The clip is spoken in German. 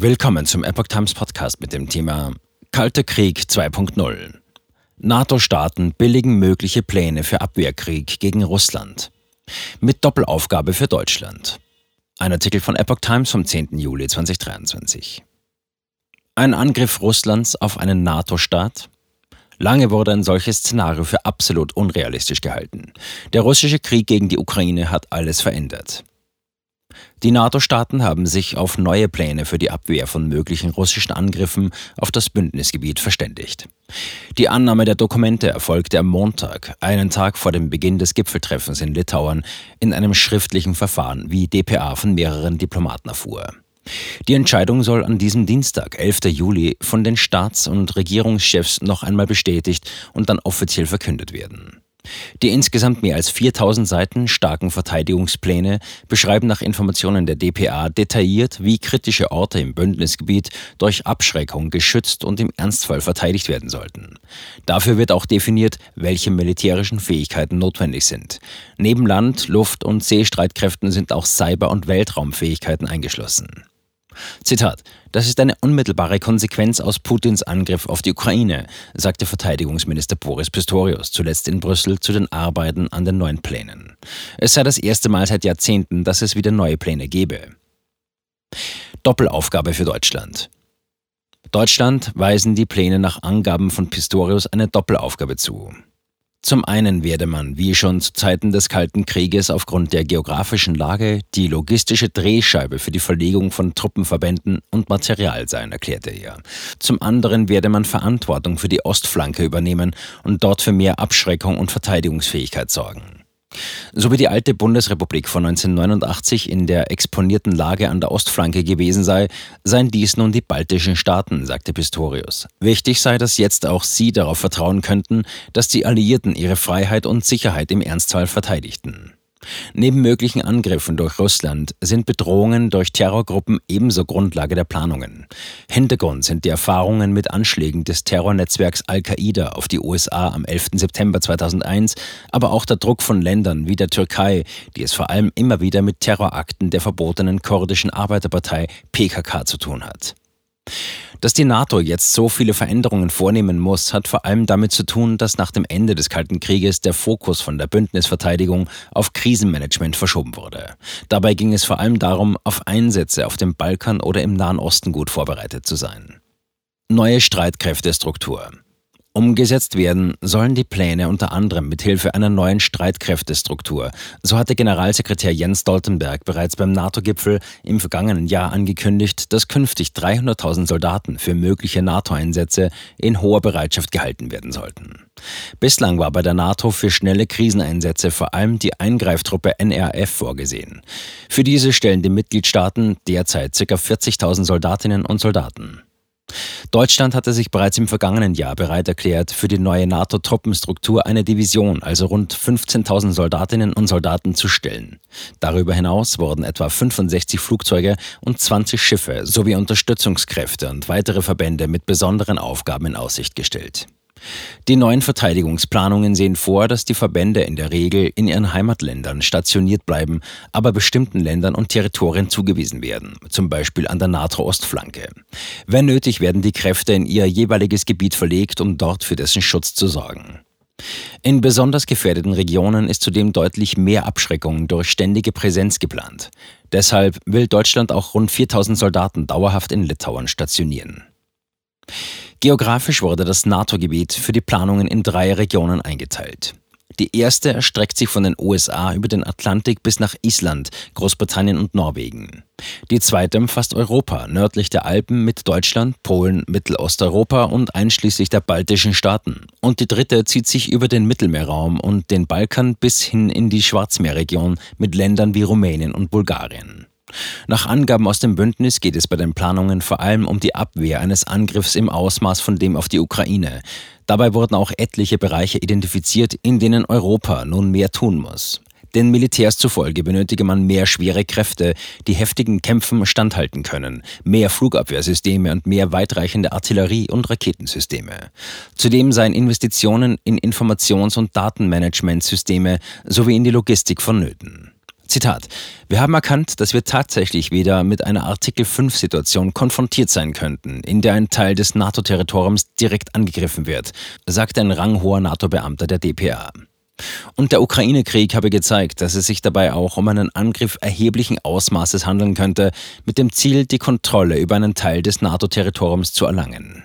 Willkommen zum Epoch Times Podcast mit dem Thema Kalter Krieg 2.0. NATO-Staaten billigen mögliche Pläne für Abwehrkrieg gegen Russland. Mit Doppelaufgabe für Deutschland. Ein Artikel von Epoch Times vom 10. Juli 2023. Ein Angriff Russlands auf einen NATO-Staat? Lange wurde ein solches Szenario für absolut unrealistisch gehalten. Der russische Krieg gegen die Ukraine hat alles verändert. Die NATO-Staaten haben sich auf neue Pläne für die Abwehr von möglichen russischen Angriffen auf das Bündnisgebiet verständigt. Die Annahme der Dokumente erfolgte am Montag, einen Tag vor dem Beginn des Gipfeltreffens in Litauen, in einem schriftlichen Verfahren, wie dpa von mehreren Diplomaten erfuhr. Die Entscheidung soll an diesem Dienstag, 11. Juli, von den Staats- und Regierungschefs noch einmal bestätigt und dann offiziell verkündet werden. Die insgesamt mehr als 4000 Seiten starken Verteidigungspläne beschreiben nach Informationen der DPA detailliert, wie kritische Orte im Bündnisgebiet durch Abschreckung geschützt und im Ernstfall verteidigt werden sollten. Dafür wird auch definiert, welche militärischen Fähigkeiten notwendig sind. Neben Land-, Luft- und Seestreitkräften sind auch Cyber- und Weltraumfähigkeiten eingeschlossen. Zitat: Das ist eine unmittelbare Konsequenz aus Putins Angriff auf die Ukraine, sagte Verteidigungsminister Boris Pistorius zuletzt in Brüssel zu den Arbeiten an den neuen Plänen. Es sei das erste Mal seit Jahrzehnten, dass es wieder neue Pläne gebe. Doppelaufgabe für Deutschland. Deutschland weisen die Pläne nach Angaben von Pistorius eine Doppelaufgabe zu. Zum einen werde man, wie schon zu Zeiten des Kalten Krieges, aufgrund der geografischen Lage die logistische Drehscheibe für die Verlegung von Truppenverbänden und Material sein, erklärte er. Zum anderen werde man Verantwortung für die Ostflanke übernehmen und dort für mehr Abschreckung und Verteidigungsfähigkeit sorgen. So wie die alte Bundesrepublik von 1989 in der exponierten Lage an der Ostflanke gewesen sei, seien dies nun die baltischen Staaten, sagte Pistorius. Wichtig sei, dass jetzt auch sie darauf vertrauen könnten, dass die Alliierten ihre Freiheit und Sicherheit im Ernstfall verteidigten. Neben möglichen Angriffen durch Russland sind Bedrohungen durch Terrorgruppen ebenso Grundlage der Planungen. Hintergrund sind die Erfahrungen mit Anschlägen des Terrornetzwerks Al-Qaida auf die USA am 11. September 2001, aber auch der Druck von Ländern wie der Türkei, die es vor allem immer wieder mit Terrorakten der verbotenen kurdischen Arbeiterpartei PKK zu tun hat. Dass die NATO jetzt so viele Veränderungen vornehmen muss, hat vor allem damit zu tun, dass nach dem Ende des Kalten Krieges der Fokus von der Bündnisverteidigung auf Krisenmanagement verschoben wurde. Dabei ging es vor allem darum, auf Einsätze auf dem Balkan oder im Nahen Osten gut vorbereitet zu sein. Neue Streitkräftestruktur. Umgesetzt werden sollen die Pläne unter anderem mit Hilfe einer neuen Streitkräftestruktur. So hatte Generalsekretär Jens Stoltenberg bereits beim NATO-Gipfel im vergangenen Jahr angekündigt, dass künftig 300.000 Soldaten für mögliche NATO-Einsätze in hoher Bereitschaft gehalten werden sollten. Bislang war bei der NATO für schnelle Kriseneinsätze vor allem die Eingreiftruppe NRF vorgesehen. Für diese stellen die Mitgliedstaaten derzeit ca. 40.000 Soldatinnen und Soldaten. Deutschland hatte sich bereits im vergangenen Jahr bereit erklärt, für die neue NATO-Truppenstruktur eine Division, also rund 15.000 Soldatinnen und Soldaten zu stellen. Darüber hinaus wurden etwa 65 Flugzeuge und 20 Schiffe sowie Unterstützungskräfte und weitere Verbände mit besonderen Aufgaben in Aussicht gestellt. Die neuen Verteidigungsplanungen sehen vor, dass die Verbände in der Regel in ihren Heimatländern stationiert bleiben, aber bestimmten Ländern und Territorien zugewiesen werden, zum Beispiel an der NATO-Ostflanke. Wenn nötig, werden die Kräfte in ihr jeweiliges Gebiet verlegt, um dort für dessen Schutz zu sorgen. In besonders gefährdeten Regionen ist zudem deutlich mehr Abschreckung durch ständige Präsenz geplant. Deshalb will Deutschland auch rund 4000 Soldaten dauerhaft in Litauen stationieren. Geografisch wurde das NATO-Gebiet für die Planungen in drei Regionen eingeteilt. Die erste erstreckt sich von den USA über den Atlantik bis nach Island, Großbritannien und Norwegen. Die zweite umfasst Europa, nördlich der Alpen mit Deutschland, Polen, Mittelosteuropa und einschließlich der baltischen Staaten. Und die dritte zieht sich über den Mittelmeerraum und den Balkan bis hin in die Schwarzmeerregion mit Ländern wie Rumänien und Bulgarien. Nach Angaben aus dem Bündnis geht es bei den Planungen vor allem um die Abwehr eines Angriffs im Ausmaß von dem auf die Ukraine. Dabei wurden auch etliche Bereiche identifiziert, in denen Europa nun mehr tun muss. Den Militärs zufolge benötige man mehr schwere Kräfte, die heftigen Kämpfen standhalten können, mehr Flugabwehrsysteme und mehr weitreichende Artillerie- und Raketensysteme. Zudem seien Investitionen in Informations- und Datenmanagementsysteme sowie in die Logistik vonnöten. Zitat. Wir haben erkannt, dass wir tatsächlich wieder mit einer Artikel 5-Situation konfrontiert sein könnten, in der ein Teil des NATO-Territoriums direkt angegriffen wird, sagte ein ranghoher NATO-Beamter der DPA. Und der Ukraine-Krieg habe gezeigt, dass es sich dabei auch um einen Angriff erheblichen Ausmaßes handeln könnte, mit dem Ziel, die Kontrolle über einen Teil des NATO-Territoriums zu erlangen.